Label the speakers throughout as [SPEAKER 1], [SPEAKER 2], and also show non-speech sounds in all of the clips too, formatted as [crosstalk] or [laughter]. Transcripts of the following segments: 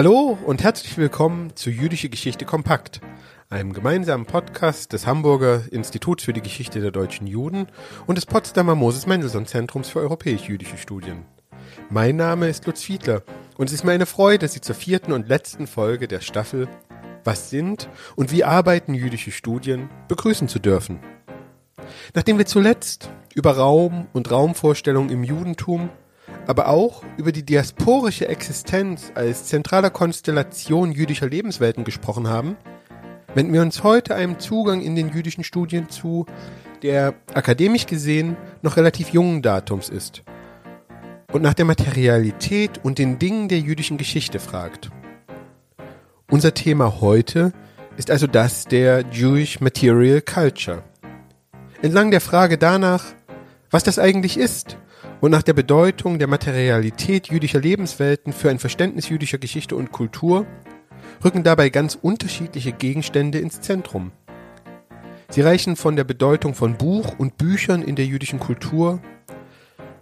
[SPEAKER 1] Hallo und herzlich willkommen zu Jüdische Geschichte Kompakt, einem gemeinsamen Podcast des Hamburger Instituts für die Geschichte der deutschen Juden und des Potsdamer Moses Mendelssohn Zentrums für europäisch-jüdische Studien. Mein Name ist Lutz Fiedler und es ist mir eine Freude, Sie zur vierten und letzten Folge der Staffel Was sind und wie arbeiten jüdische Studien begrüßen zu dürfen. Nachdem wir zuletzt über Raum und Raumvorstellungen im Judentum aber auch über die diasporische Existenz als zentraler Konstellation jüdischer Lebenswelten gesprochen haben, wenden wir uns heute einem Zugang in den jüdischen Studien zu, der akademisch gesehen noch relativ jungen Datums ist und nach der Materialität und den Dingen der jüdischen Geschichte fragt. Unser Thema heute ist also das der Jewish Material Culture. Entlang der Frage danach, was das eigentlich ist und nach der Bedeutung der Materialität jüdischer Lebenswelten für ein Verständnis jüdischer Geschichte und Kultur rücken dabei ganz unterschiedliche Gegenstände ins Zentrum. Sie reichen von der Bedeutung von Buch und Büchern in der jüdischen Kultur,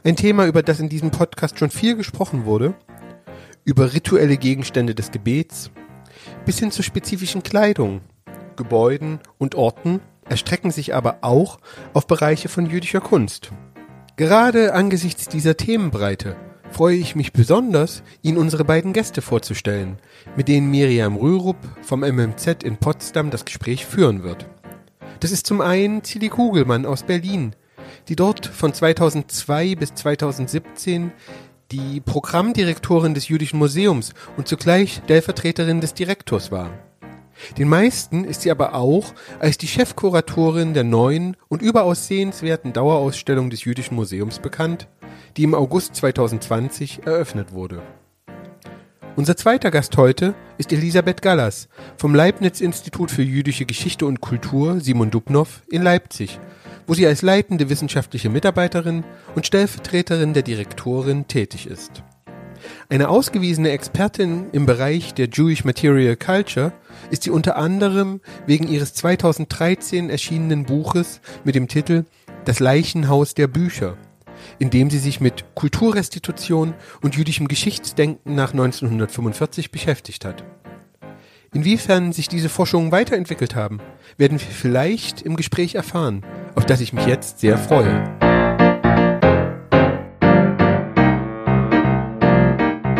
[SPEAKER 1] ein Thema, über das in diesem Podcast schon viel gesprochen wurde, über rituelle Gegenstände des Gebets, bis hin zur spezifischen Kleidung, Gebäuden und Orten, erstrecken sich aber auch auf Bereiche von jüdischer Kunst. Gerade angesichts dieser Themenbreite freue ich mich besonders, Ihnen unsere beiden Gäste vorzustellen, mit denen Miriam Rürup vom MMZ in Potsdam das Gespräch führen wird. Das ist zum einen Tilly Kugelmann aus Berlin, die dort von 2002 bis 2017 die Programmdirektorin des Jüdischen Museums und zugleich Stellvertreterin des Direktors war. Den meisten ist sie aber auch als die Chefkuratorin der neuen und überaus sehenswerten Dauerausstellung des Jüdischen Museums bekannt, die im August 2020 eröffnet wurde. Unser zweiter Gast heute ist Elisabeth Gallas vom Leibniz-Institut für jüdische Geschichte und Kultur Simon Dubnow in Leipzig, wo sie als leitende wissenschaftliche Mitarbeiterin und Stellvertreterin der Direktorin tätig ist. Eine ausgewiesene Expertin im Bereich der Jewish Material Culture ist sie unter anderem wegen ihres 2013 erschienenen Buches mit dem Titel Das Leichenhaus der Bücher, in dem sie sich mit Kulturrestitution und jüdischem Geschichtsdenken nach 1945 beschäftigt hat. Inwiefern sich diese Forschungen weiterentwickelt haben, werden wir vielleicht im Gespräch erfahren, auf das ich mich jetzt sehr freue.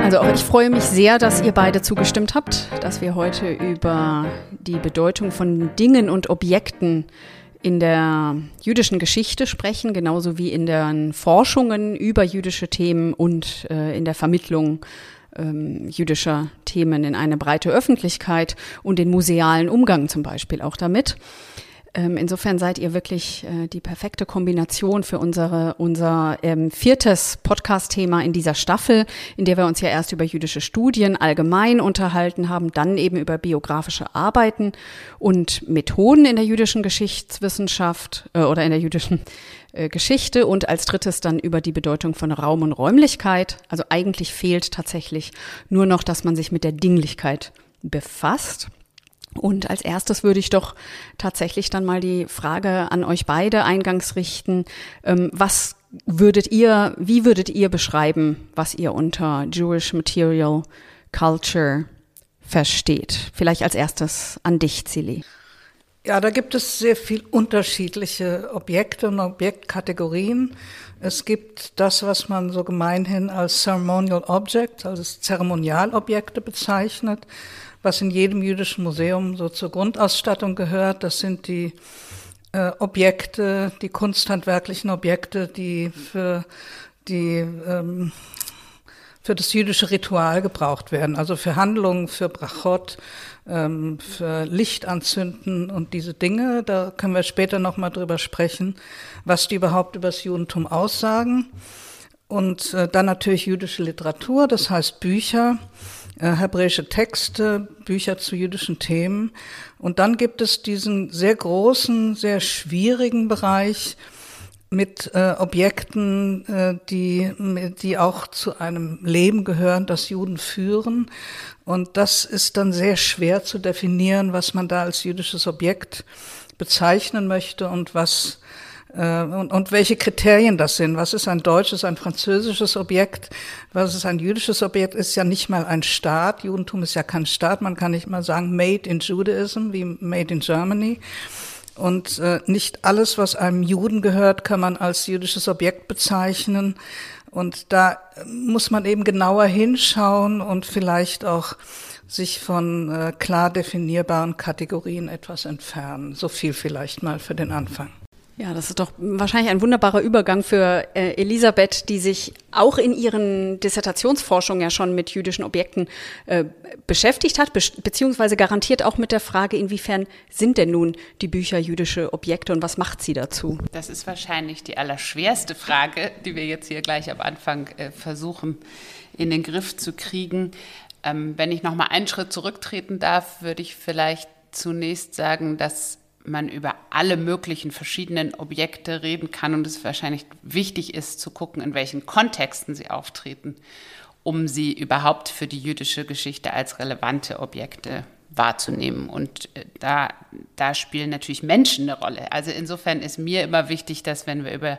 [SPEAKER 2] Also auch ich freue mich sehr, dass ihr beide zugestimmt habt, dass wir heute über die Bedeutung von Dingen und Objekten in der jüdischen Geschichte sprechen, genauso wie in den Forschungen über jüdische Themen und äh, in der Vermittlung ähm, jüdischer Themen in eine breite Öffentlichkeit und den musealen Umgang zum Beispiel auch damit. Ähm, insofern seid ihr wirklich äh, die perfekte Kombination für unsere, unser ähm, viertes Podcast-Thema in dieser Staffel, in der wir uns ja erst über jüdische Studien allgemein unterhalten haben, dann eben über biografische Arbeiten und Methoden in der jüdischen Geschichtswissenschaft äh, oder in der jüdischen äh, Geschichte und als drittes dann über die Bedeutung von Raum und Räumlichkeit. Also eigentlich fehlt tatsächlich nur noch, dass man sich mit der Dinglichkeit befasst. Und als erstes würde ich doch tatsächlich dann mal die Frage an euch beide eingangs richten. Ähm, was würdet ihr, wie würdet ihr beschreiben, was ihr unter Jewish Material Culture versteht? Vielleicht als erstes an dich, Zili.
[SPEAKER 3] Ja, da gibt es sehr viel unterschiedliche Objekte und Objektkategorien. Es gibt das, was man so gemeinhin als Ceremonial Object, also Zeremonialobjekte bezeichnet was in jedem jüdischen Museum so zur Grundausstattung gehört. Das sind die äh, Objekte, die kunsthandwerklichen Objekte, die für die ähm, für das jüdische Ritual gebraucht werden, also für Handlungen, für Brachot, ähm, für Licht anzünden und diese Dinge. Da können wir später noch mal drüber sprechen, was die überhaupt über das Judentum aussagen. Und äh, dann natürlich jüdische Literatur, das heißt Bücher äh, hebräische Texte, Bücher zu jüdischen Themen. Und dann gibt es diesen sehr großen, sehr schwierigen Bereich mit äh, Objekten, äh, die, die auch zu einem Leben gehören, das Juden führen. Und das ist dann sehr schwer zu definieren, was man da als jüdisches Objekt bezeichnen möchte und was und, und welche Kriterien das sind. Was ist ein deutsches, ein französisches Objekt? Was ist ein jüdisches Objekt? Ist ja nicht mal ein Staat. Judentum ist ja kein Staat. Man kann nicht mal sagen Made in Judaism wie Made in Germany. Und äh, nicht alles, was einem Juden gehört, kann man als jüdisches Objekt bezeichnen. Und da muss man eben genauer hinschauen und vielleicht auch sich von äh, klar definierbaren Kategorien etwas entfernen. So viel vielleicht mal für den Anfang.
[SPEAKER 2] Ja, das ist doch wahrscheinlich ein wunderbarer Übergang für äh, Elisabeth, die sich auch in ihren Dissertationsforschungen ja schon mit jüdischen Objekten äh, beschäftigt hat, be beziehungsweise garantiert auch mit der Frage, inwiefern sind denn nun die Bücher jüdische Objekte und was macht sie dazu?
[SPEAKER 4] Das ist wahrscheinlich die allerschwerste Frage, die wir jetzt hier gleich am Anfang äh, versuchen in den Griff zu kriegen. Ähm, wenn ich noch mal einen Schritt zurücktreten darf, würde ich vielleicht zunächst sagen, dass man über alle möglichen verschiedenen Objekte reden kann und es wahrscheinlich wichtig ist zu gucken, in welchen Kontexten sie auftreten, um sie überhaupt für die jüdische Geschichte als relevante Objekte wahrzunehmen. Und äh, da, da spielen natürlich Menschen eine Rolle. Also insofern ist mir immer wichtig, dass wenn wir über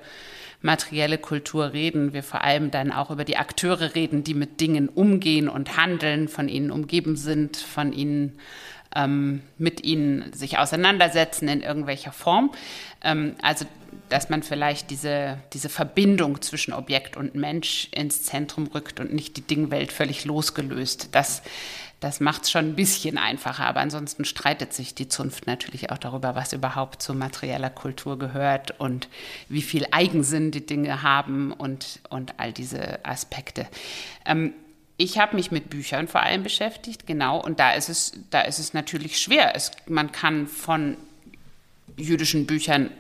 [SPEAKER 4] materielle Kultur reden, wir vor allem dann auch über die Akteure reden, die mit Dingen umgehen und handeln, von ihnen umgeben sind, von ihnen ähm, mit ihnen sich auseinandersetzen in irgendwelcher Form. Ähm, also dass man vielleicht diese, diese Verbindung zwischen Objekt und Mensch ins Zentrum rückt und nicht die Dingwelt völlig losgelöst. Das, das macht es schon ein bisschen einfacher, aber ansonsten streitet sich die Zunft natürlich auch darüber, was überhaupt zu materieller Kultur gehört und wie viel Eigensinn die Dinge haben und, und all diese Aspekte. Ähm, ich habe mich mit Büchern vor allem beschäftigt, genau, und da ist es, da ist es natürlich schwer. Es, man kann von jüdischen Büchern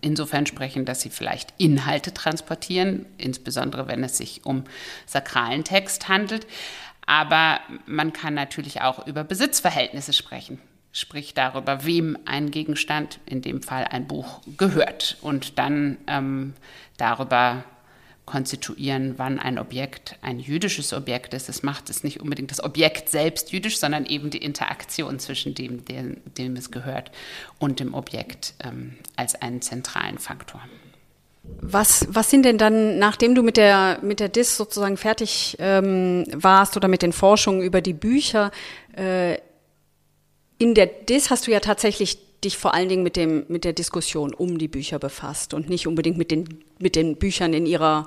[SPEAKER 4] insofern sprechen, dass sie vielleicht Inhalte transportieren, insbesondere wenn es sich um sakralen Text handelt. Aber man kann natürlich auch über Besitzverhältnisse sprechen, sprich darüber, wem ein Gegenstand, in dem Fall ein Buch, gehört und dann ähm, darüber konstituieren, wann ein Objekt ein jüdisches Objekt ist. Das macht es nicht unbedingt das Objekt selbst jüdisch, sondern eben die Interaktion zwischen dem, dem, dem es gehört und dem Objekt ähm, als einen zentralen Faktor.
[SPEAKER 2] Was, was sind denn dann, nachdem du mit der, mit der DIS sozusagen fertig ähm, warst oder mit den Forschungen über die Bücher, äh, in der DIS hast du ja tatsächlich dich vor allen Dingen mit dem mit der Diskussion um die Bücher befasst und nicht unbedingt mit den mit den Büchern in ihrer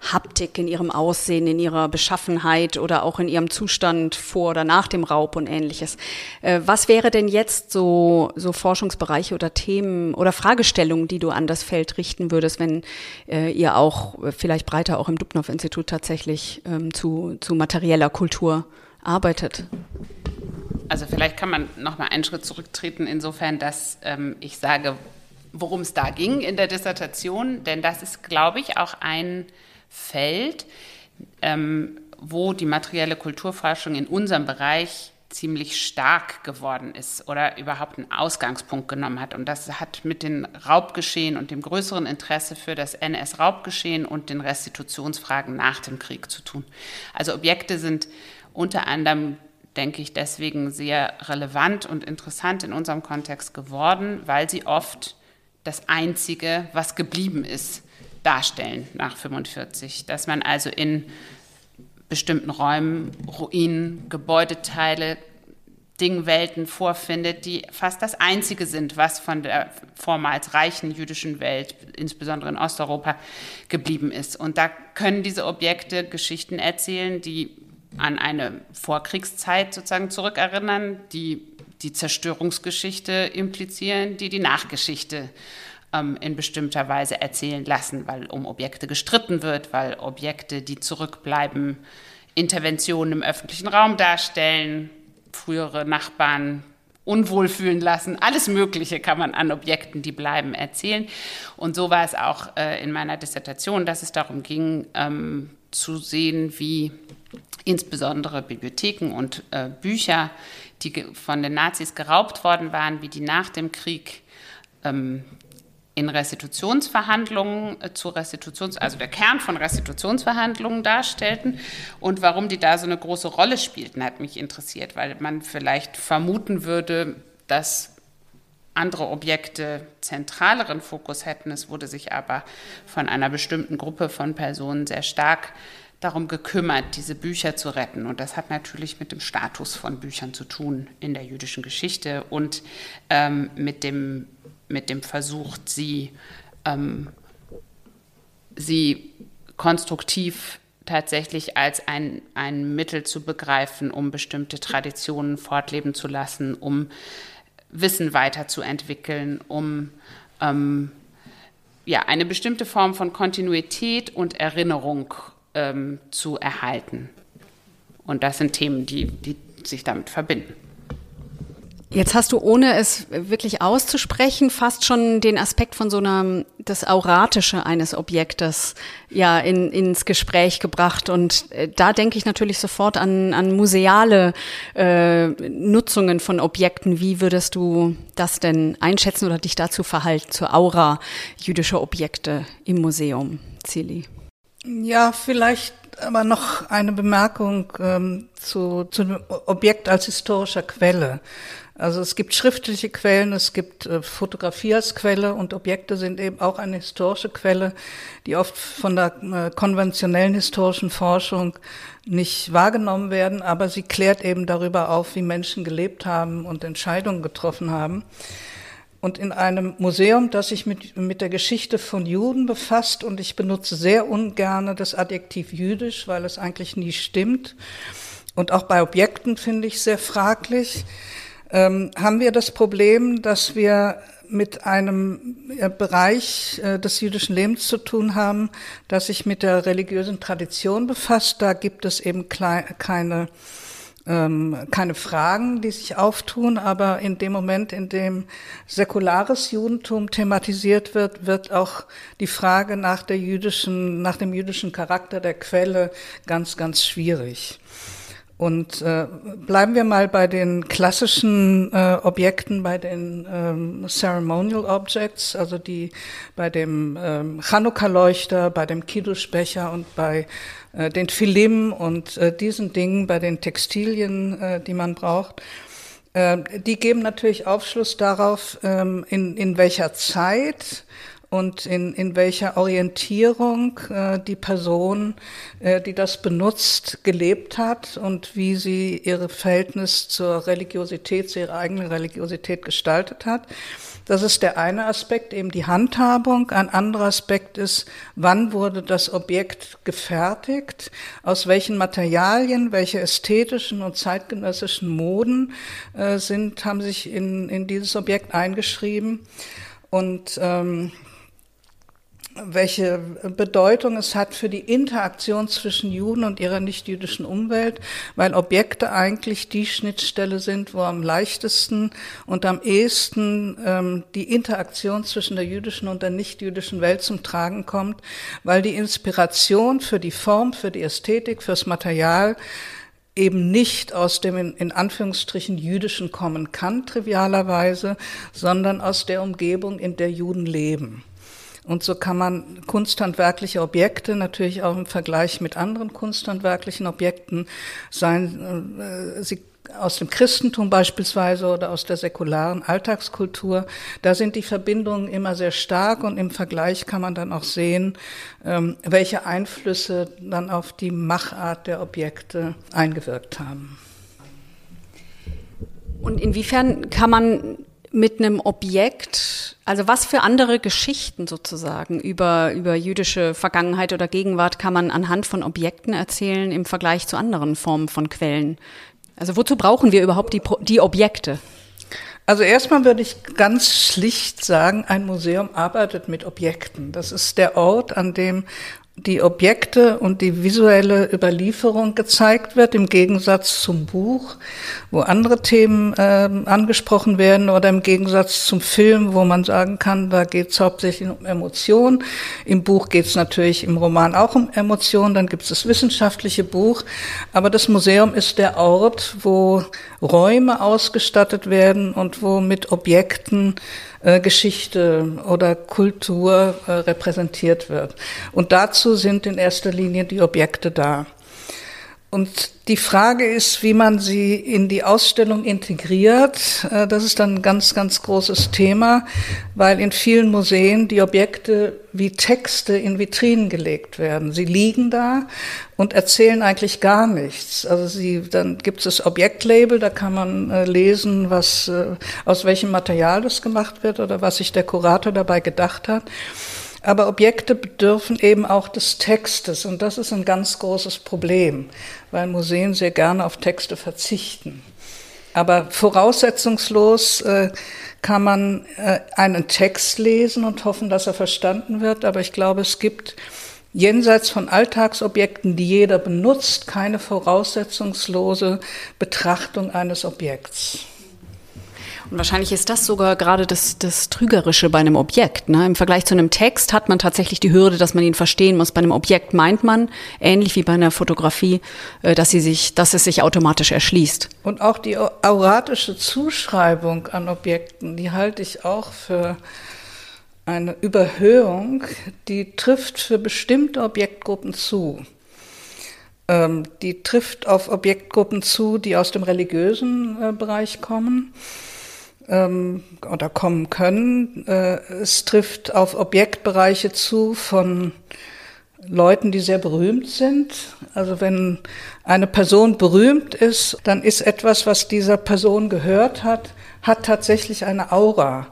[SPEAKER 2] Haptik, in ihrem Aussehen, in ihrer Beschaffenheit oder auch in ihrem Zustand vor oder nach dem Raub und ähnliches. Äh, was wäre denn jetzt so, so Forschungsbereiche oder Themen oder Fragestellungen, die du an das Feld richten würdest, wenn äh, ihr auch äh, vielleicht breiter auch im Dubnow-Institut tatsächlich ähm, zu, zu materieller Kultur arbeitet?
[SPEAKER 4] Also vielleicht kann man noch mal einen Schritt zurücktreten, insofern, dass ähm, ich sage, worum es da ging in der Dissertation, denn das ist, glaube ich, auch ein Feld, ähm, wo die materielle Kulturforschung in unserem Bereich ziemlich stark geworden ist oder überhaupt einen Ausgangspunkt genommen hat. Und das hat mit dem Raubgeschehen und dem größeren Interesse für das NS-Raubgeschehen und den Restitutionsfragen nach dem Krieg zu tun. Also Objekte sind unter anderem denke ich, deswegen sehr relevant und interessant in unserem Kontext geworden, weil sie oft das Einzige, was geblieben ist, darstellen nach 45. Dass man also in bestimmten Räumen Ruinen, Gebäudeteile, Dingwelten vorfindet, die fast das Einzige sind, was von der vormals reichen jüdischen Welt, insbesondere in Osteuropa, geblieben ist. Und da können diese Objekte Geschichten erzählen, die an eine Vorkriegszeit sozusagen zurückerinnern, die die Zerstörungsgeschichte implizieren, die die Nachgeschichte ähm, in bestimmter Weise erzählen lassen, weil um Objekte gestritten wird, weil Objekte, die zurückbleiben, Interventionen im öffentlichen Raum darstellen, frühere Nachbarn unwohl fühlen lassen. Alles Mögliche kann man an Objekten, die bleiben, erzählen. Und so war es auch äh, in meiner Dissertation, dass es darum ging, ähm, zu sehen, wie insbesondere Bibliotheken und äh, Bücher, die von den Nazis geraubt worden waren, wie die nach dem Krieg ähm, in Restitutionsverhandlungen äh, zu Restitutions, also der Kern von Restitutionsverhandlungen darstellten und warum die da so eine große Rolle spielten, hat mich interessiert, weil man vielleicht vermuten würde, dass andere Objekte zentraleren Fokus hätten. Es wurde sich aber von einer bestimmten Gruppe von Personen sehr stark darum gekümmert, diese Bücher zu retten. Und das hat natürlich mit dem Status von Büchern zu tun in der jüdischen Geschichte und ähm, mit, dem, mit dem Versuch, sie, ähm, sie konstruktiv tatsächlich als ein, ein Mittel zu begreifen, um bestimmte Traditionen fortleben zu lassen, um Wissen weiterzuentwickeln, um ähm, ja, eine bestimmte Form von Kontinuität und Erinnerung ähm, zu erhalten. Und das sind Themen, die, die sich damit verbinden.
[SPEAKER 2] Jetzt hast du, ohne es wirklich auszusprechen, fast schon den Aspekt von so einer, das Auratische eines Objektes ja in, ins Gespräch gebracht. Und äh, da denke ich natürlich sofort an, an museale äh, Nutzungen von Objekten. Wie würdest du das denn einschätzen oder dich dazu verhalten, zur Aura jüdischer Objekte im Museum, Zili?
[SPEAKER 3] Ja, vielleicht aber noch eine Bemerkung ähm, zu, zu dem Objekt als historischer Quelle. Also es gibt schriftliche Quellen, es gibt äh, Fotografie als Quelle und Objekte sind eben auch eine historische Quelle, die oft von der äh, konventionellen historischen Forschung nicht wahrgenommen werden, aber sie klärt eben darüber auf, wie Menschen gelebt haben und Entscheidungen getroffen haben. Und in einem Museum, das sich mit, mit der Geschichte von Juden befasst, und ich benutze sehr ungerne das Adjektiv jüdisch, weil es eigentlich nie stimmt, und auch bei Objekten finde ich sehr fraglich, ähm, haben wir das Problem, dass wir mit einem äh, Bereich äh, des jüdischen Lebens zu tun haben, das sich mit der religiösen Tradition befasst. Da gibt es eben keine, ähm, keine Fragen, die sich auftun, aber in dem Moment, in dem säkulares Judentum thematisiert wird, wird auch die Frage nach der jüdischen, nach dem jüdischen Charakter der Quelle ganz, ganz schwierig. Und äh, bleiben wir mal bei den klassischen äh, Objekten, bei den ähm, Ceremonial Objects, also die bei dem ähm, Chanukka-Leuchter, bei dem Kiddush-Becher und bei äh, den Filim und äh, diesen Dingen, bei den Textilien, äh, die man braucht. Äh, die geben natürlich Aufschluss darauf, ähm, in, in welcher Zeit und in, in welcher Orientierung äh, die Person, äh, die das benutzt, gelebt hat und wie sie ihr Verhältnis zur Religiosität, zu ihrer eigenen Religiosität gestaltet hat. Das ist der eine Aspekt, eben die Handhabung. Ein anderer Aspekt ist, wann wurde das Objekt gefertigt, aus welchen Materialien, welche ästhetischen und zeitgenössischen Moden äh, sind, haben sich in, in dieses Objekt eingeschrieben. Und ähm, welche Bedeutung es hat für die Interaktion zwischen Juden und ihrer nichtjüdischen Umwelt, weil Objekte eigentlich die Schnittstelle sind, wo am leichtesten und am ehesten ähm, die Interaktion zwischen der jüdischen und der nichtjüdischen Welt zum Tragen kommt, weil die Inspiration für die Form, für die Ästhetik, fürs Material eben nicht aus dem in, in, Anführungsstrichen jüdischen kommen kann, trivialerweise, sondern aus der Umgebung, in der Juden leben. Und so kann man kunsthandwerkliche Objekte natürlich auch im Vergleich mit anderen kunsthandwerklichen Objekten sein, äh, sie aus dem Christentum beispielsweise oder aus der säkularen Alltagskultur, da sind die Verbindungen immer sehr stark und im Vergleich kann man dann auch sehen, ähm, welche Einflüsse dann auf die Machart der Objekte eingewirkt haben.
[SPEAKER 2] Und inwiefern kann man mit einem Objekt, also was für andere Geschichten sozusagen über, über jüdische Vergangenheit oder Gegenwart kann man anhand von Objekten erzählen im Vergleich zu anderen Formen von Quellen? Also wozu brauchen wir überhaupt die, die Objekte?
[SPEAKER 3] Also erstmal würde ich ganz schlicht sagen, ein Museum arbeitet mit Objekten. Das ist der Ort, an dem die Objekte und die visuelle Überlieferung gezeigt wird, im Gegensatz zum Buch, wo andere Themen äh, angesprochen werden, oder im Gegensatz zum Film, wo man sagen kann, da geht es hauptsächlich um Emotionen. Im Buch geht es natürlich im Roman auch um Emotionen, dann gibt es das wissenschaftliche Buch. Aber das Museum ist der Ort, wo Räume ausgestattet werden und wo mit Objekten Geschichte oder Kultur äh, repräsentiert wird. Und dazu sind in erster Linie die Objekte da. Und die Frage ist, wie man sie in die Ausstellung integriert. Äh, das ist dann ein ganz, ganz großes Thema, weil in vielen Museen die Objekte wie Texte in Vitrinen gelegt werden. Sie liegen da und erzählen eigentlich gar nichts. Also sie, dann gibt es das Objektlabel, da kann man äh, lesen, was, äh, aus welchem Material das gemacht wird oder was sich der Kurator dabei gedacht hat. Aber Objekte bedürfen eben auch des Textes und das ist ein ganz großes Problem, weil Museen sehr gerne auf Texte verzichten. Aber voraussetzungslos äh, kann man äh, einen Text lesen und hoffen, dass er verstanden wird. Aber ich glaube, es gibt jenseits von Alltagsobjekten, die jeder benutzt, keine voraussetzungslose Betrachtung eines Objekts.
[SPEAKER 2] Und wahrscheinlich ist das sogar gerade das, das Trügerische bei einem Objekt. Ne? Im Vergleich zu einem Text hat man tatsächlich die Hürde, dass man ihn verstehen muss. Bei einem Objekt meint man, ähnlich wie bei einer Fotografie, äh, dass, sie sich, dass es sich automatisch erschließt.
[SPEAKER 3] Und auch die auratische Zuschreibung an Objekten, die halte ich auch für eine Überhöhung, die trifft für bestimmte Objektgruppen zu. Ähm, die trifft auf Objektgruppen zu, die aus dem religiösen äh, Bereich kommen ähm, oder kommen können. Äh, es trifft auf Objektbereiche zu von Leuten, die sehr berühmt sind. Also wenn eine Person berühmt ist, dann ist etwas, was dieser Person gehört hat, hat tatsächlich eine Aura.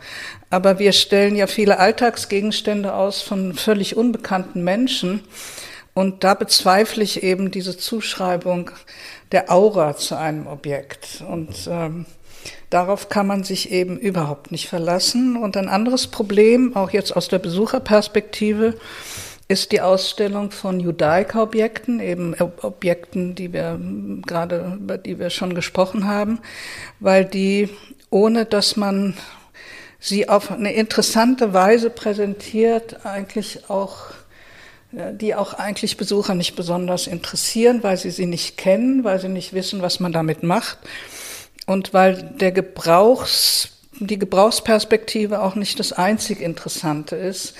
[SPEAKER 3] Aber wir stellen ja viele Alltagsgegenstände aus von völlig unbekannten Menschen. Und da bezweifle ich eben diese Zuschreibung der Aura zu einem Objekt. Und ähm, Darauf kann man sich eben überhaupt nicht verlassen. Und ein anderes Problem, auch jetzt aus der Besucherperspektive, ist die Ausstellung von Judaika-Objekten, eben Objekten, die wir gerade, über die wir schon gesprochen haben, weil die, ohne dass man sie auf eine interessante Weise präsentiert, eigentlich auch die auch eigentlich Besucher nicht besonders interessieren, weil sie sie nicht kennen, weil sie nicht wissen, was man damit macht und weil der Gebrauchs, die Gebrauchsperspektive auch nicht das einzig Interessante ist,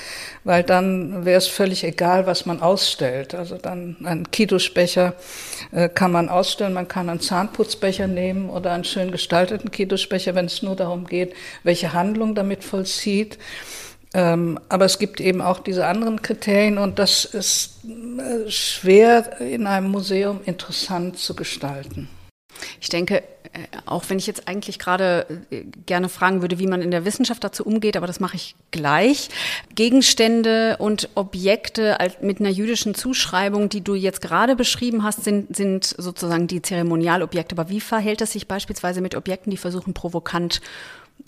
[SPEAKER 3] weil dann wäre es völlig egal, was man ausstellt. Also dann ein Kiddushbecher äh, kann man ausstellen, man kann einen Zahnputzbecher nehmen oder einen schön gestalteten Kiddushbecher, wenn es nur darum geht, welche Handlung damit vollzieht. Ähm, aber es gibt eben auch diese anderen Kriterien und das ist äh, schwer in einem Museum interessant zu gestalten.
[SPEAKER 2] Ich denke, auch wenn ich jetzt eigentlich gerade äh, gerne fragen würde, wie man in der Wissenschaft dazu umgeht, aber das mache ich gleich. Gegenstände und Objekte mit einer jüdischen Zuschreibung, die du jetzt gerade beschrieben hast, sind, sind sozusagen die Zeremonialobjekte. Aber wie verhält es sich beispielsweise mit Objekten, die versuchen, provokant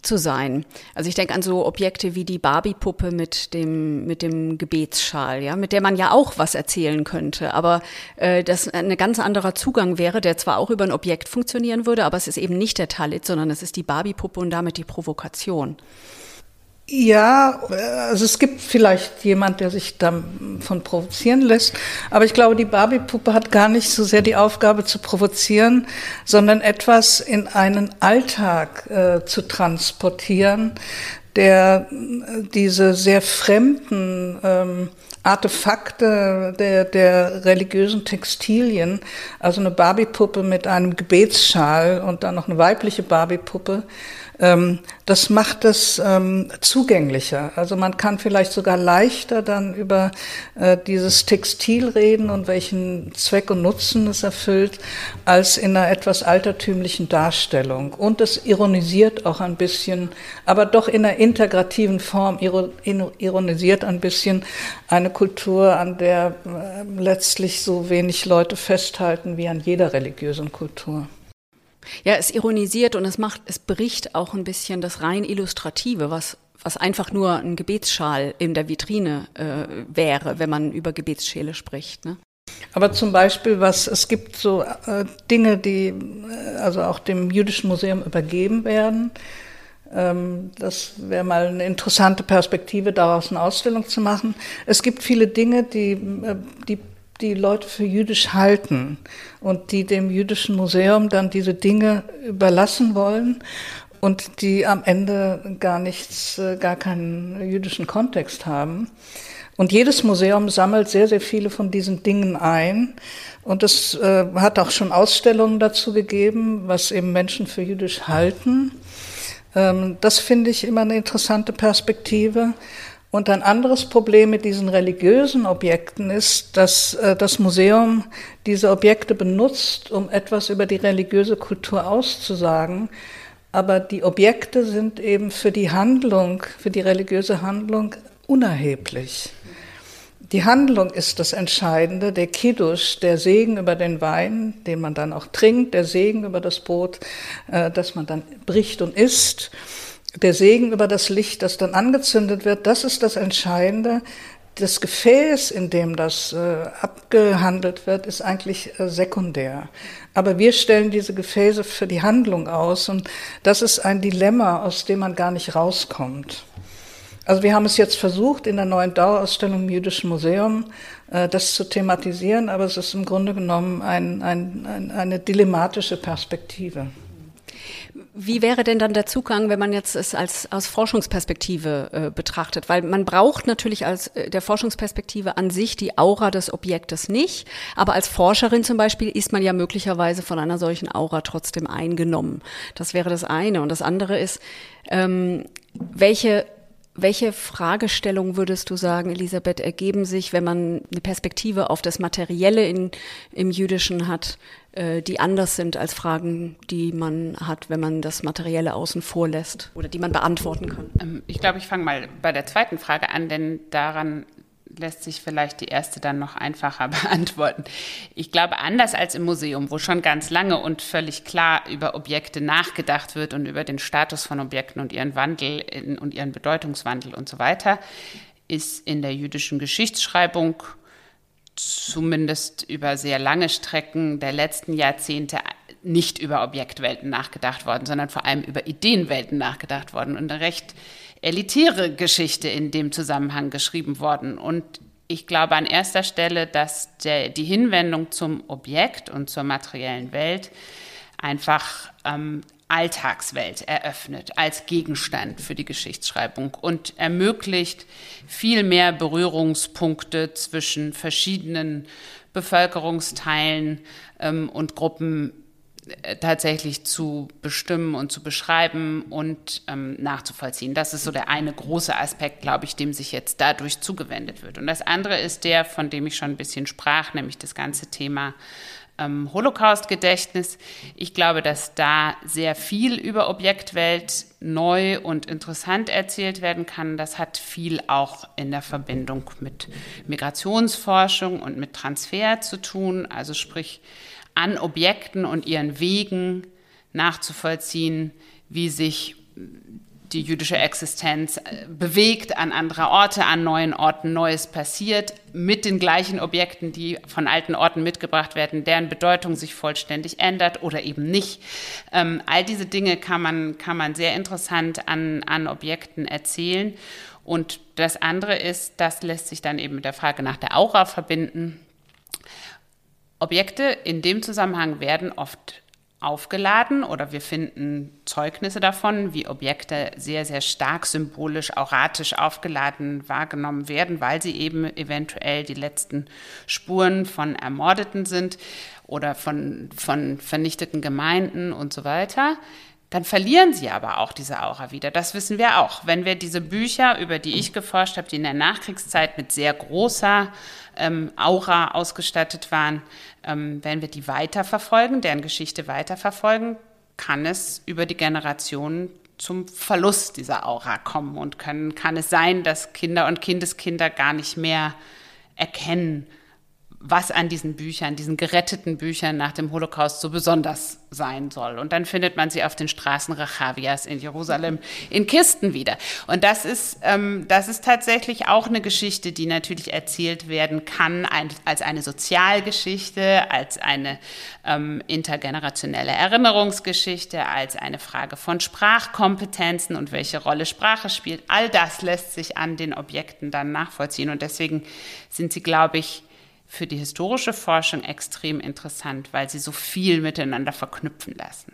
[SPEAKER 2] zu sein. Also ich denke an so Objekte wie die Barbie-Puppe mit dem, mit dem Gebetsschal, ja, mit der man ja auch was erzählen könnte, aber äh, das ein ganz anderer Zugang wäre, der zwar auch über ein Objekt funktionieren würde, aber es ist eben nicht der Talit, sondern es ist die Barbie-Puppe und damit die Provokation.
[SPEAKER 3] Ja, also es gibt vielleicht jemand, der sich davon provozieren lässt, aber ich glaube, die Barbie-Puppe hat gar nicht so sehr die Aufgabe zu provozieren, sondern etwas in einen Alltag äh, zu transportieren, der äh, diese sehr fremden ähm, Artefakte der, der religiösen Textilien, also eine Barbie-Puppe mit einem Gebetsschal und dann noch eine weibliche Barbie-Puppe, ähm, das macht es ähm, zugänglicher. Also man kann vielleicht sogar leichter dann über äh, dieses Textil reden und welchen Zweck und Nutzen es erfüllt, als in einer etwas altertümlichen Darstellung. Und es ironisiert auch ein bisschen, aber doch in einer integrativen Form ironisiert ein bisschen eine Kultur, an der äh, letztlich so wenig Leute festhalten wie an jeder religiösen Kultur.
[SPEAKER 2] Ja, es ironisiert und es macht, es bricht auch ein bisschen das rein Illustrative, was was einfach nur ein Gebetsschal in der Vitrine äh, wäre, wenn man über Gebetsschäle spricht. Ne?
[SPEAKER 3] Aber zum Beispiel, was es gibt so äh, Dinge, die äh, also auch dem Jüdischen Museum übergeben werden. Ähm, das wäre mal eine interessante Perspektive, daraus eine Ausstellung zu machen. Es gibt viele Dinge, die, äh, die die Leute für jüdisch halten und die dem jüdischen Museum dann diese Dinge überlassen wollen und die am Ende gar nichts, äh, gar keinen jüdischen Kontext haben. Und jedes Museum sammelt sehr, sehr viele von diesen Dingen ein. Und es äh, hat auch schon Ausstellungen dazu gegeben, was eben Menschen für jüdisch halten. Ähm, das finde ich immer eine interessante Perspektive. Und ein anderes Problem mit diesen religiösen Objekten ist, dass äh, das Museum diese Objekte benutzt, um etwas über die religiöse Kultur auszusagen. Aber die Objekte sind eben für die Handlung, für die religiöse Handlung unerheblich. Die Handlung ist das Entscheidende, der Kiddush, der Segen über den Wein, den man dann auch trinkt, der Segen über das Brot, äh, das man dann bricht und isst, der Segen über das Licht, das dann angezündet wird, das ist das Entscheidende. Das Gefäß, in dem das äh, abgehandelt wird, ist eigentlich äh, sekundär. Aber wir stellen diese Gefäße für die Handlung aus und das ist ein Dilemma, aus dem man gar nicht rauskommt. Also wir haben es jetzt versucht, in der neuen Dauerausstellung im Jüdischen Museum äh, das zu thematisieren, aber es ist im Grunde genommen ein, ein, ein, eine dilemmatische Perspektive.
[SPEAKER 2] Wie wäre denn dann der Zugang, wenn man jetzt es als aus Forschungsperspektive äh, betrachtet? Weil man braucht natürlich als äh, der Forschungsperspektive an sich die Aura des Objektes nicht, aber als Forscherin zum Beispiel ist man ja möglicherweise von einer solchen Aura trotzdem eingenommen. Das wäre das eine. Und das andere ist, ähm, welche welche Fragestellungen würdest du sagen, Elisabeth, ergeben sich, wenn man eine Perspektive auf das Materielle in, im Jüdischen hat, äh, die anders sind als Fragen, die man hat, wenn man das Materielle außen vor lässt oder die man beantworten kann?
[SPEAKER 4] Ähm, ich glaube, ich fange mal bei der zweiten Frage an, denn daran lässt sich vielleicht die erste dann noch einfacher [laughs] beantworten. Ich glaube, anders als im Museum, wo schon ganz lange und völlig klar über Objekte nachgedacht wird und über den Status von Objekten und ihren Wandel und ihren Bedeutungswandel und so weiter, ist in der jüdischen Geschichtsschreibung zumindest über sehr lange Strecken der letzten Jahrzehnte nicht über Objektwelten nachgedacht worden, sondern vor allem über Ideenwelten nachgedacht worden und recht elitäre Geschichte in dem Zusammenhang geschrieben worden. Und ich glaube an erster Stelle, dass der, die Hinwendung zum Objekt und zur materiellen Welt einfach ähm, Alltagswelt eröffnet als Gegenstand für die Geschichtsschreibung und ermöglicht viel mehr Berührungspunkte zwischen verschiedenen Bevölkerungsteilen ähm, und Gruppen tatsächlich zu bestimmen und zu beschreiben und ähm, nachzuvollziehen. Das ist so der eine große Aspekt, glaube ich, dem sich jetzt dadurch zugewendet wird. Und das andere ist der, von dem ich schon ein bisschen sprach, nämlich das ganze Thema ähm, Holocaust-Gedächtnis. Ich glaube, dass da sehr viel über Objektwelt neu und interessant erzählt werden kann. Das hat viel auch in der Verbindung mit Migrationsforschung und mit Transfer zu tun. Also sprich, an Objekten und ihren Wegen nachzuvollziehen, wie sich die jüdische Existenz äh, bewegt an anderer Orte, an neuen Orten Neues passiert, mit den gleichen Objekten, die von alten Orten mitgebracht werden, deren Bedeutung sich vollständig ändert oder eben nicht. Ähm, all diese Dinge kann man, kann man sehr interessant an, an Objekten erzählen. Und das andere ist, das lässt sich dann eben mit der Frage nach der Aura verbinden. Objekte in dem Zusammenhang werden oft aufgeladen oder wir finden Zeugnisse davon, wie Objekte sehr, sehr stark symbolisch, auratisch aufgeladen wahrgenommen werden, weil sie eben eventuell die letzten Spuren von Ermordeten sind oder von, von vernichteten Gemeinden und so weiter dann verlieren sie aber auch diese Aura wieder. Das wissen wir auch. Wenn wir diese Bücher, über die ich geforscht habe, die in der Nachkriegszeit mit sehr großer ähm, Aura ausgestattet waren, ähm, wenn wir die weiterverfolgen, deren Geschichte weiterverfolgen, kann es über die Generationen zum Verlust dieser Aura kommen und können, kann es sein, dass Kinder und Kindeskinder gar nicht mehr erkennen, was an diesen Büchern, diesen geretteten Büchern nach dem Holocaust so besonders sein soll. Und dann findet man sie auf den Straßen Rachavias in Jerusalem in Kisten wieder. Und das ist, ähm, das ist tatsächlich auch eine Geschichte, die natürlich erzählt werden kann ein, als eine Sozialgeschichte, als eine ähm, intergenerationelle Erinnerungsgeschichte, als eine Frage von Sprachkompetenzen und welche Rolle Sprache spielt. All das lässt sich an den Objekten dann nachvollziehen. Und deswegen sind sie, glaube ich, für die historische Forschung extrem interessant, weil sie so viel miteinander verknüpfen lassen.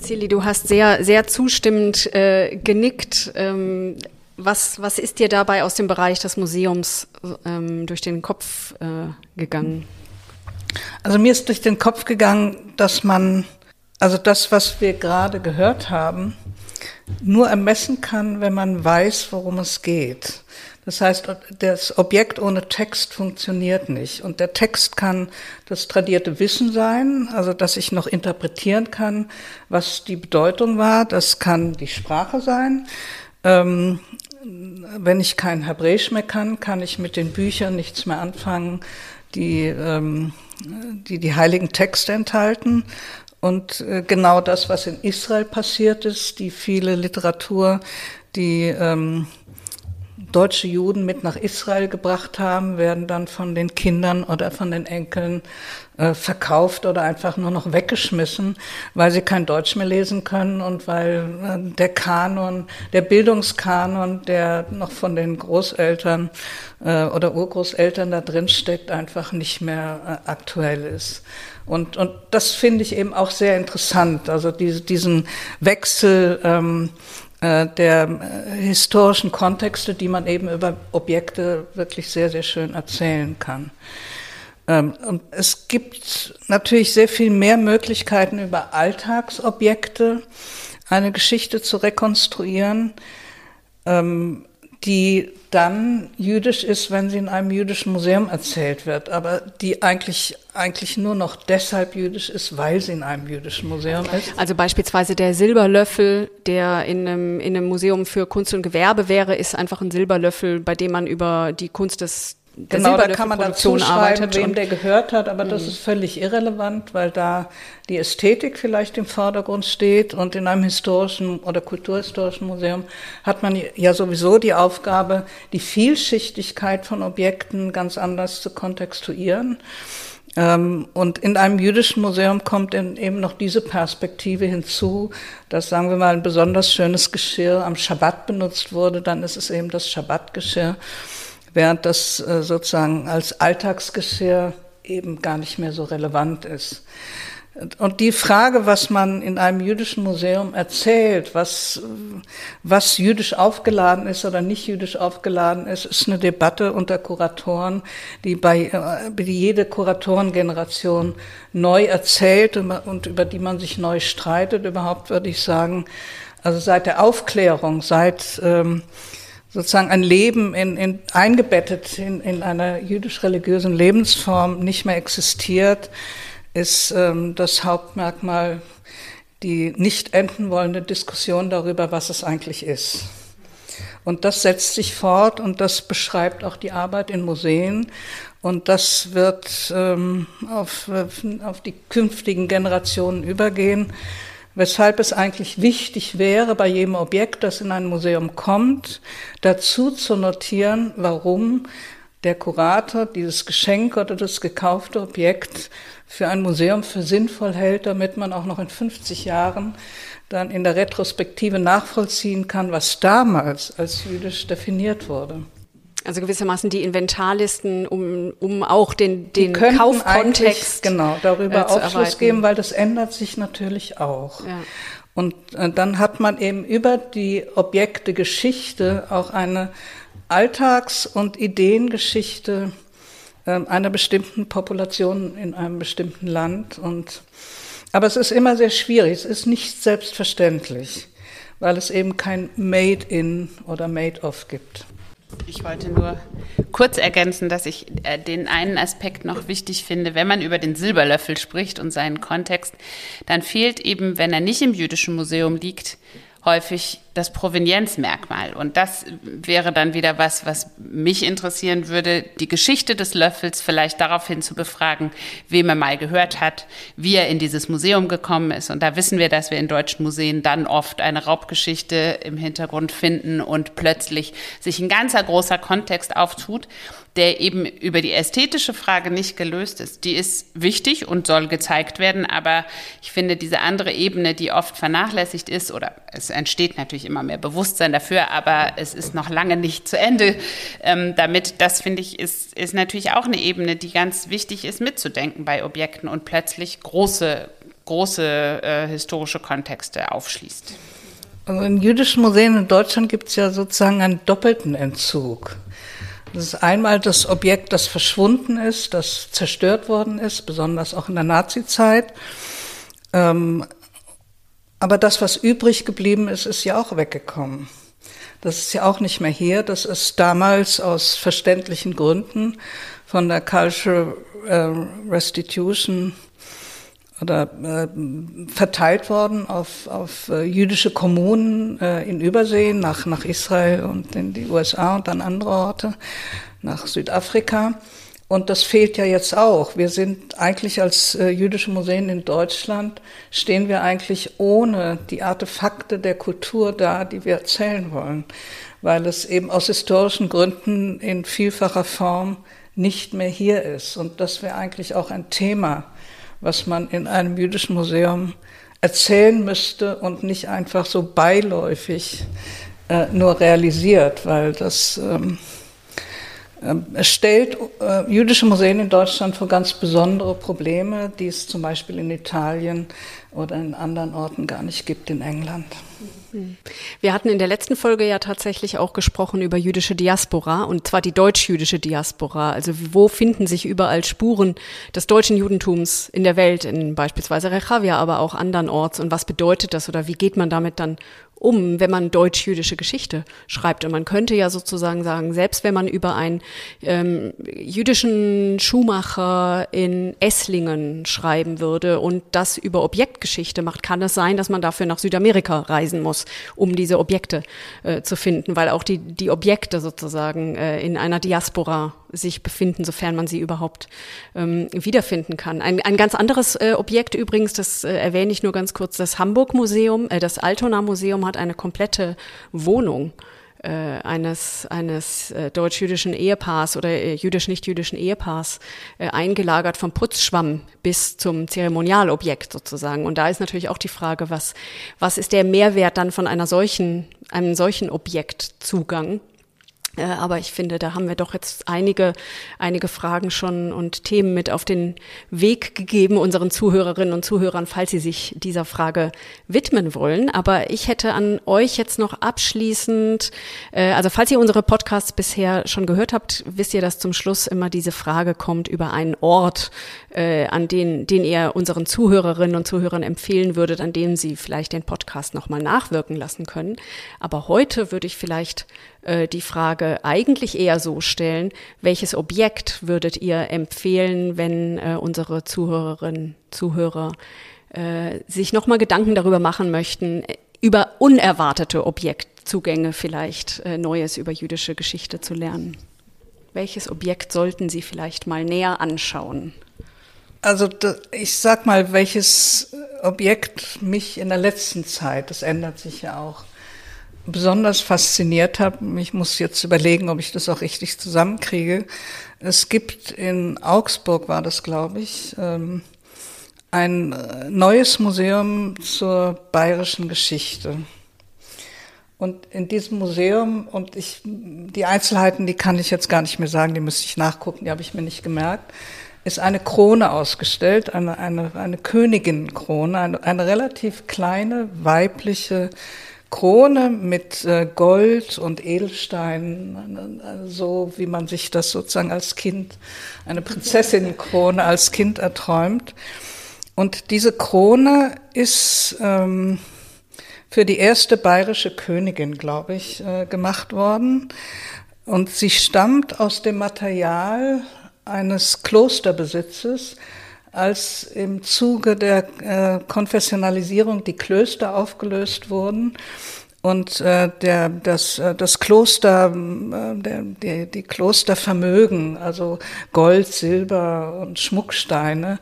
[SPEAKER 2] Cili, du hast sehr, sehr zustimmend äh, genickt. Ähm, Was, was ist dir dabei aus dem Bereich des Museums ähm, durch den Kopf äh, gegangen?
[SPEAKER 3] Also mir ist durch den Kopf gegangen, dass man, also das, was wir gerade gehört haben, nur ermessen kann, wenn man weiß, worum es geht. Das heißt, das Objekt ohne Text funktioniert nicht. Und der Text kann das tradierte Wissen sein, also dass ich noch interpretieren kann, was die Bedeutung war. Das kann die Sprache sein. Ähm, wenn ich kein Hebräisch mehr kann, kann ich mit den Büchern nichts mehr anfangen, die ähm, die, die heiligen Texte enthalten. Und äh, genau das, was in Israel passiert ist, die viele Literatur, die ähm, deutsche Juden mit nach Israel gebracht haben, werden dann von den Kindern oder von den Enkeln äh, verkauft oder einfach nur noch weggeschmissen, weil sie kein Deutsch mehr lesen können und weil äh, der Kanon, der Bildungskanon, der noch von den Großeltern äh, oder Urgroßeltern da drin steckt, einfach nicht mehr äh, aktuell ist. Und, und das finde ich eben auch sehr interessant, also diese, diesen Wechsel ähm, äh, der äh, historischen Kontexte, die man eben über Objekte wirklich sehr, sehr schön erzählen kann. Ähm, und es gibt natürlich sehr viel mehr Möglichkeiten, über Alltagsobjekte eine Geschichte zu rekonstruieren. Ähm, die dann jüdisch ist, wenn sie in einem jüdischen Museum erzählt wird, aber die eigentlich, eigentlich nur noch deshalb jüdisch ist, weil sie in einem jüdischen Museum ist.
[SPEAKER 2] Also beispielsweise der Silberlöffel, der in einem, in einem Museum für Kunst und Gewerbe wäre, ist einfach ein Silberlöffel, bei dem man über die Kunst des
[SPEAKER 3] genau, da kann man dazu schreiben, wem der gehört hat, aber das mhm. ist völlig irrelevant, weil da die Ästhetik vielleicht im Vordergrund steht und in einem historischen oder kulturhistorischen Museum hat man ja sowieso die Aufgabe, die Vielschichtigkeit von Objekten ganz anders zu kontextuieren. Ähm, und in einem jüdischen Museum kommt eben noch diese Perspektive hinzu, dass, sagen wir mal, ein besonders schönes Geschirr am Schabbat benutzt wurde, dann ist es eben das Schabbatgeschirr während das äh, sozusagen als Alltagsgeschirr eben gar nicht mehr so relevant ist. Und die Frage, was man in einem jüdischen Museum erzählt, was, was jüdisch aufgeladen ist oder nicht jüdisch aufgeladen ist, ist eine Debatte unter Kuratoren, die bei äh, die jede Kuratorengeneration neu erzählt und über die man sich neu streitet. Überhaupt würde ich sagen, also seit der Aufklärung, seit ähm, sozusagen ein Leben in, in, eingebettet in, in einer jüdisch-religiösen Lebensform nicht mehr existiert, ist ähm, das Hauptmerkmal die nicht enden wollende Diskussion darüber, was es eigentlich ist. Und das setzt sich fort und das beschreibt auch die Arbeit in Museen. Und das wird ähm, auf, auf die künftigen Generationen übergehen weshalb es eigentlich wichtig wäre, bei jedem Objekt, das in ein Museum kommt, dazu zu notieren, warum der Kurator dieses Geschenk oder das gekaufte Objekt für ein Museum für sinnvoll hält, damit man auch noch in 50 Jahren dann in der Retrospektive nachvollziehen kann, was damals als jüdisch definiert wurde.
[SPEAKER 2] Also gewissermaßen die Inventarlisten, um, um auch den, den Kaufkontext
[SPEAKER 3] genau darüber äh, Aufschluss erweitern. geben, weil das ändert sich natürlich auch. Ja. Und äh, dann hat man eben über die Objekte Geschichte auch eine Alltags- und Ideengeschichte äh, einer bestimmten Population in einem bestimmten Land. Und, aber es ist immer sehr schwierig, es ist nicht selbstverständlich, weil es eben kein Made-in oder Made-of gibt.
[SPEAKER 4] Ich wollte nur kurz ergänzen, dass ich äh, den einen Aspekt noch wichtig finde. Wenn man über den Silberlöffel spricht und seinen Kontext, dann fehlt eben, wenn er nicht im jüdischen Museum liegt, häufig das Provenienzmerkmal. Und das wäre dann wieder was, was mich interessieren würde, die Geschichte des Löffels vielleicht daraufhin zu befragen, wem er mal gehört hat, wie er in dieses Museum gekommen ist. Und da wissen wir, dass wir in deutschen Museen dann oft eine Raubgeschichte im Hintergrund finden und plötzlich sich ein ganzer großer Kontext auftut der eben über die ästhetische Frage nicht gelöst ist. Die ist wichtig und soll gezeigt werden, aber ich finde diese andere Ebene, die oft vernachlässigt ist, oder es entsteht natürlich immer mehr Bewusstsein dafür, aber es ist noch lange nicht zu Ende ähm, damit. Das finde ich ist, ist natürlich auch eine Ebene, die ganz wichtig ist mitzudenken bei Objekten und plötzlich große, große äh, historische Kontexte aufschließt.
[SPEAKER 3] Also in jüdischen Museen in Deutschland gibt es ja sozusagen einen doppelten Entzug. Das ist einmal das Objekt, das verschwunden ist, das zerstört worden ist, besonders auch in der Nazizeit. Ähm, aber das, was übrig geblieben ist, ist ja auch weggekommen. Das ist ja auch nicht mehr hier. Das ist damals aus verständlichen Gründen von der Cultural äh, Restitution oder äh, verteilt worden auf, auf äh, jüdische Kommunen äh, in Übersee, nach, nach Israel und in die USA und dann andere Orte, nach Südafrika. Und das fehlt ja jetzt auch. Wir sind eigentlich als äh, jüdische Museen in Deutschland, stehen wir eigentlich ohne die Artefakte der Kultur da, die wir erzählen wollen, weil es eben aus historischen Gründen in vielfacher Form nicht mehr hier ist. Und das wäre eigentlich auch ein Thema was man in einem jüdischen Museum erzählen müsste und nicht einfach so beiläufig äh, nur realisiert, weil das ähm, äh, stellt äh, jüdische Museen in Deutschland vor ganz besondere Probleme, die es zum Beispiel in Italien oder in anderen Orten gar nicht gibt in England.
[SPEAKER 2] Wir hatten in der letzten Folge ja tatsächlich auch gesprochen über jüdische Diaspora und zwar die deutsch-jüdische Diaspora. Also wo finden sich überall Spuren des deutschen Judentums in der Welt, in beispielsweise Rechalia, aber auch andernorts und was bedeutet das oder wie geht man damit dann um, wenn man deutsch-jüdische Geschichte schreibt. Und man könnte ja sozusagen sagen, selbst wenn man über einen ähm, jüdischen Schuhmacher in Esslingen schreiben würde und das über Objektgeschichte macht, kann es sein, dass man dafür nach Südamerika reisen muss, um diese Objekte äh, zu finden, weil auch die, die Objekte sozusagen äh, in einer Diaspora sich befinden, sofern man sie überhaupt ähm, wiederfinden kann. Ein, ein ganz anderes äh, Objekt übrigens, das äh, erwähne ich nur ganz kurz, das Hamburg Museum, äh, das Altona Museum hat eine komplette Wohnung äh, eines, eines äh, deutsch-jüdischen Ehepaars oder äh, jüdisch-nicht-jüdischen Ehepaars äh, eingelagert vom Putzschwamm bis zum Zeremonialobjekt sozusagen. Und da ist natürlich auch die Frage, was, was ist der Mehrwert dann von einer solchen, einem solchen Objektzugang? Äh, aber ich finde, da haben wir doch jetzt einige, einige Fragen schon und Themen mit auf den Weg gegeben unseren Zuhörerinnen und Zuhörern, falls sie sich dieser Frage widmen wollen. Aber ich hätte an euch jetzt noch abschließend, äh, also falls ihr unsere Podcasts bisher schon gehört habt, wisst ihr, dass zum Schluss immer diese Frage kommt über einen Ort, äh, an den, den ihr unseren Zuhörerinnen und Zuhörern empfehlen würdet, an dem sie vielleicht den Podcast nochmal nachwirken lassen können. Aber heute würde ich vielleicht die Frage eigentlich eher so stellen, welches Objekt würdet ihr empfehlen, wenn äh, unsere Zuhörerinnen, Zuhörer äh, sich nochmal Gedanken darüber machen möchten, über unerwartete Objektzugänge vielleicht äh, Neues über jüdische Geschichte zu lernen? Welches Objekt sollten Sie vielleicht mal näher anschauen?
[SPEAKER 3] Also ich sag mal, welches Objekt mich in der letzten Zeit, das ändert sich ja auch, besonders fasziniert hat, ich muss jetzt überlegen, ob ich das auch richtig zusammenkriege. Es gibt in Augsburg, war das, glaube ich, ähm, ein äh, neues Museum zur bayerischen Geschichte. Und in diesem Museum, und ich, die Einzelheiten, die kann ich jetzt gar nicht mehr sagen, die müsste ich nachgucken, die habe ich mir nicht gemerkt, ist eine Krone ausgestellt, eine, eine, eine Königin-Krone, eine, eine relativ kleine weibliche Krone mit äh, Gold und Edelsteinen, so wie man sich das sozusagen als Kind, eine Prinzessinnenkrone als Kind erträumt. Und diese Krone ist ähm, für die erste bayerische Königin, glaube ich, äh, gemacht worden. Und sie stammt aus dem Material eines Klosterbesitzes, als im Zuge der äh, Konfessionalisierung die Klöster aufgelöst wurden und äh, der, das, äh, das Kloster, äh, der, die, die Klostervermögen, also Gold, Silber und Schmucksteine,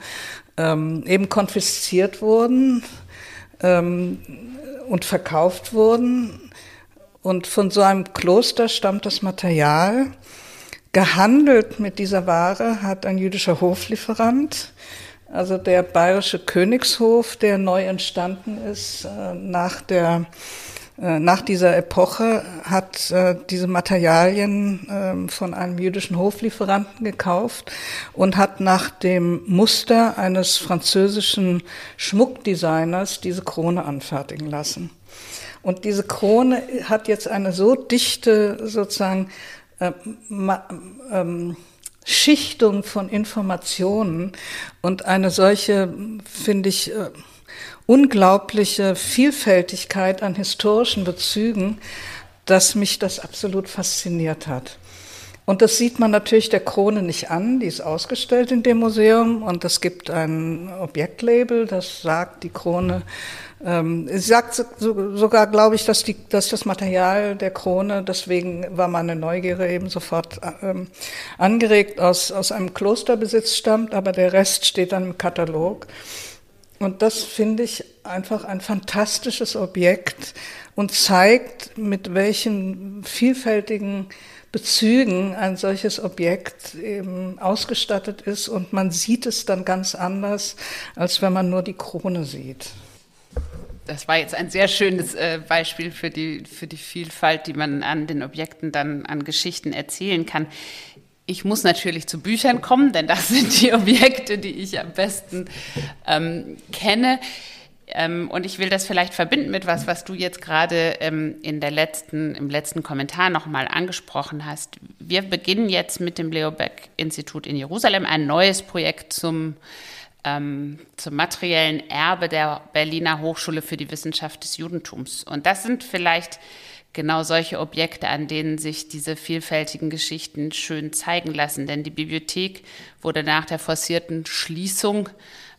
[SPEAKER 3] ähm, eben konfisziert wurden ähm, und verkauft wurden. Und von so einem Kloster stammt das Material. Gehandelt mit dieser Ware hat ein jüdischer Hoflieferant, also der bayerische Königshof, der neu entstanden ist äh, nach der äh, nach dieser Epoche hat äh, diese Materialien äh, von einem jüdischen Hoflieferanten gekauft und hat nach dem Muster eines französischen Schmuckdesigners diese Krone anfertigen lassen. Und diese Krone hat jetzt eine so dichte sozusagen äh, ähm, Schichtung von Informationen und eine solche, finde ich, äh, unglaubliche Vielfältigkeit an historischen Bezügen, dass mich das absolut fasziniert hat. Und das sieht man natürlich der Krone nicht an, die ist ausgestellt in dem Museum und es gibt ein Objektlabel, das sagt, die Krone, sie sagt so, sogar, glaube ich, dass, die, dass das Material der Krone, deswegen war meine Neugierde eben sofort ähm, angeregt, aus, aus einem Klosterbesitz stammt, aber der Rest steht dann im Katalog. Und das finde ich einfach ein fantastisches Objekt und zeigt, mit welchen vielfältigen Bezügen ein solches Objekt eben ausgestattet ist und man sieht es dann ganz anders, als wenn man nur die Krone sieht.
[SPEAKER 4] Das war jetzt ein sehr schönes äh, Beispiel für die, für die Vielfalt, die man an den Objekten dann an Geschichten erzählen kann. Ich muss natürlich zu Büchern kommen, denn das sind die [laughs] Objekte, die ich am besten ähm, kenne. Ähm, und ich will das vielleicht verbinden mit was, was du jetzt gerade ähm, in der letzten, im letzten Kommentar nochmal angesprochen hast. Wir beginnen jetzt mit dem Leo Beck Institut in Jerusalem ein neues Projekt zum, ähm, zum materiellen Erbe der Berliner Hochschule für die Wissenschaft des Judentums. Und das sind vielleicht genau solche Objekte, an denen sich diese vielfältigen Geschichten schön zeigen lassen. Denn die Bibliothek wurde nach der forcierten Schließung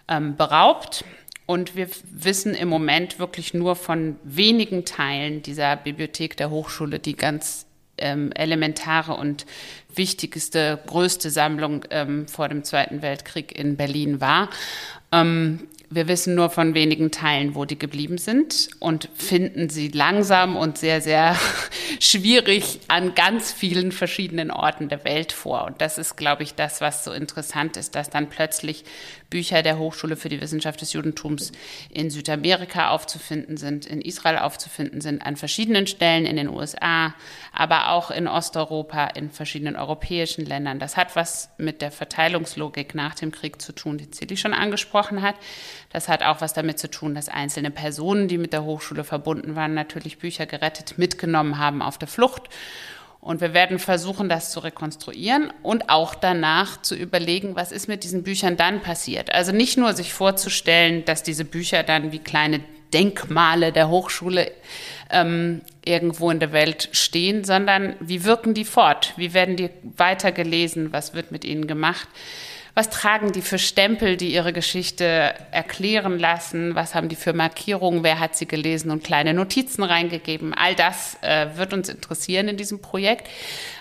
[SPEAKER 4] ähm, beraubt. Und wir wissen im Moment wirklich nur von wenigen Teilen dieser Bibliothek der Hochschule, die ganz ähm, elementare und wichtigste, größte Sammlung ähm, vor dem Zweiten Weltkrieg in Berlin war. Ähm, wir wissen nur von wenigen Teilen, wo die geblieben sind und finden sie langsam und sehr, sehr [laughs] schwierig an ganz vielen verschiedenen Orten der Welt vor. Und das ist, glaube ich, das, was so interessant ist, dass dann plötzlich Bücher der Hochschule für die Wissenschaft des Judentums in Südamerika aufzufinden sind, in Israel aufzufinden sind, an verschiedenen Stellen in den USA, aber auch in Osteuropa, in verschiedenen europäischen Ländern. Das hat was mit der Verteilungslogik nach dem Krieg zu tun, die Zilli schon angesprochen hat. Das hat auch was damit zu tun, dass einzelne Personen, die mit der Hochschule verbunden waren, natürlich Bücher gerettet mitgenommen haben auf der Flucht. Und wir werden versuchen, das zu rekonstruieren und auch danach zu überlegen, was ist mit diesen Büchern dann passiert. Also nicht nur sich vorzustellen, dass diese Bücher dann wie kleine Denkmale der Hochschule ähm, irgendwo in der Welt stehen, sondern wie wirken die fort? Wie werden die weitergelesen? Was wird mit ihnen gemacht? Was tragen die für Stempel, die ihre Geschichte erklären lassen? Was haben die für Markierungen? Wer hat sie gelesen und kleine Notizen reingegeben? All das äh, wird uns interessieren in diesem Projekt.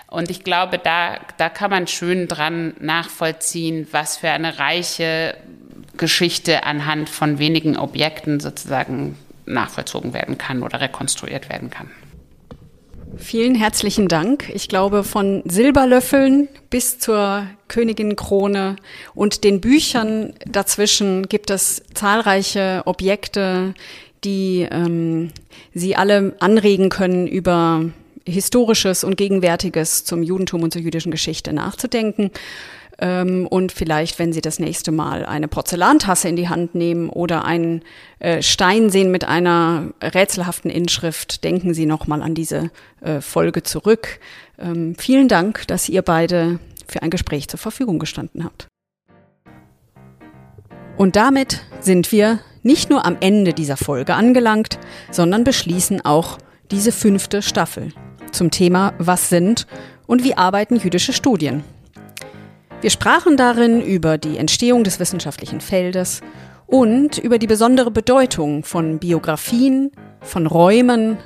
[SPEAKER 4] Und ich glaube, da, da kann man schön dran nachvollziehen, was für eine reiche Geschichte anhand von wenigen Objekten sozusagen nachvollzogen werden kann oder rekonstruiert werden kann.
[SPEAKER 2] Vielen herzlichen Dank. Ich glaube, von Silberlöffeln bis zur Königinkrone und den Büchern dazwischen gibt es zahlreiche Objekte, die ähm, Sie alle anregen können, über Historisches und Gegenwärtiges zum Judentum und zur jüdischen Geschichte nachzudenken. Ähm, und vielleicht, wenn Sie das nächste Mal eine Porzellantasse in die Hand nehmen oder einen äh, Stein sehen mit einer rätselhaften Inschrift, denken Sie nochmal an diese äh, Folge zurück. Ähm, vielen Dank, dass ihr beide für ein Gespräch zur Verfügung gestanden habt. Und damit sind wir nicht nur am Ende dieser Folge angelangt, sondern beschließen auch diese fünfte Staffel zum Thema Was sind und wie arbeiten jüdische Studien. Wir sprachen darin über die Entstehung des wissenschaftlichen Feldes und über die besondere Bedeutung von Biografien, von Räumen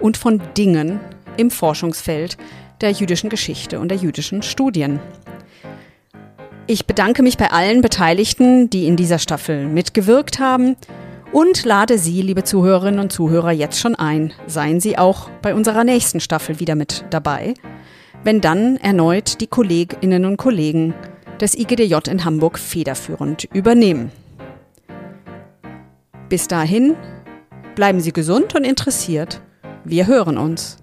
[SPEAKER 2] und von Dingen im Forschungsfeld der jüdischen Geschichte und der jüdischen Studien. Ich bedanke mich bei allen Beteiligten, die in dieser Staffel mitgewirkt haben und lade Sie, liebe Zuhörerinnen und Zuhörer, jetzt schon ein. Seien Sie auch bei unserer nächsten Staffel wieder mit dabei wenn dann erneut die Kolleginnen und Kollegen des IGDJ in Hamburg federführend übernehmen. Bis dahin bleiben Sie gesund und interessiert. Wir hören uns.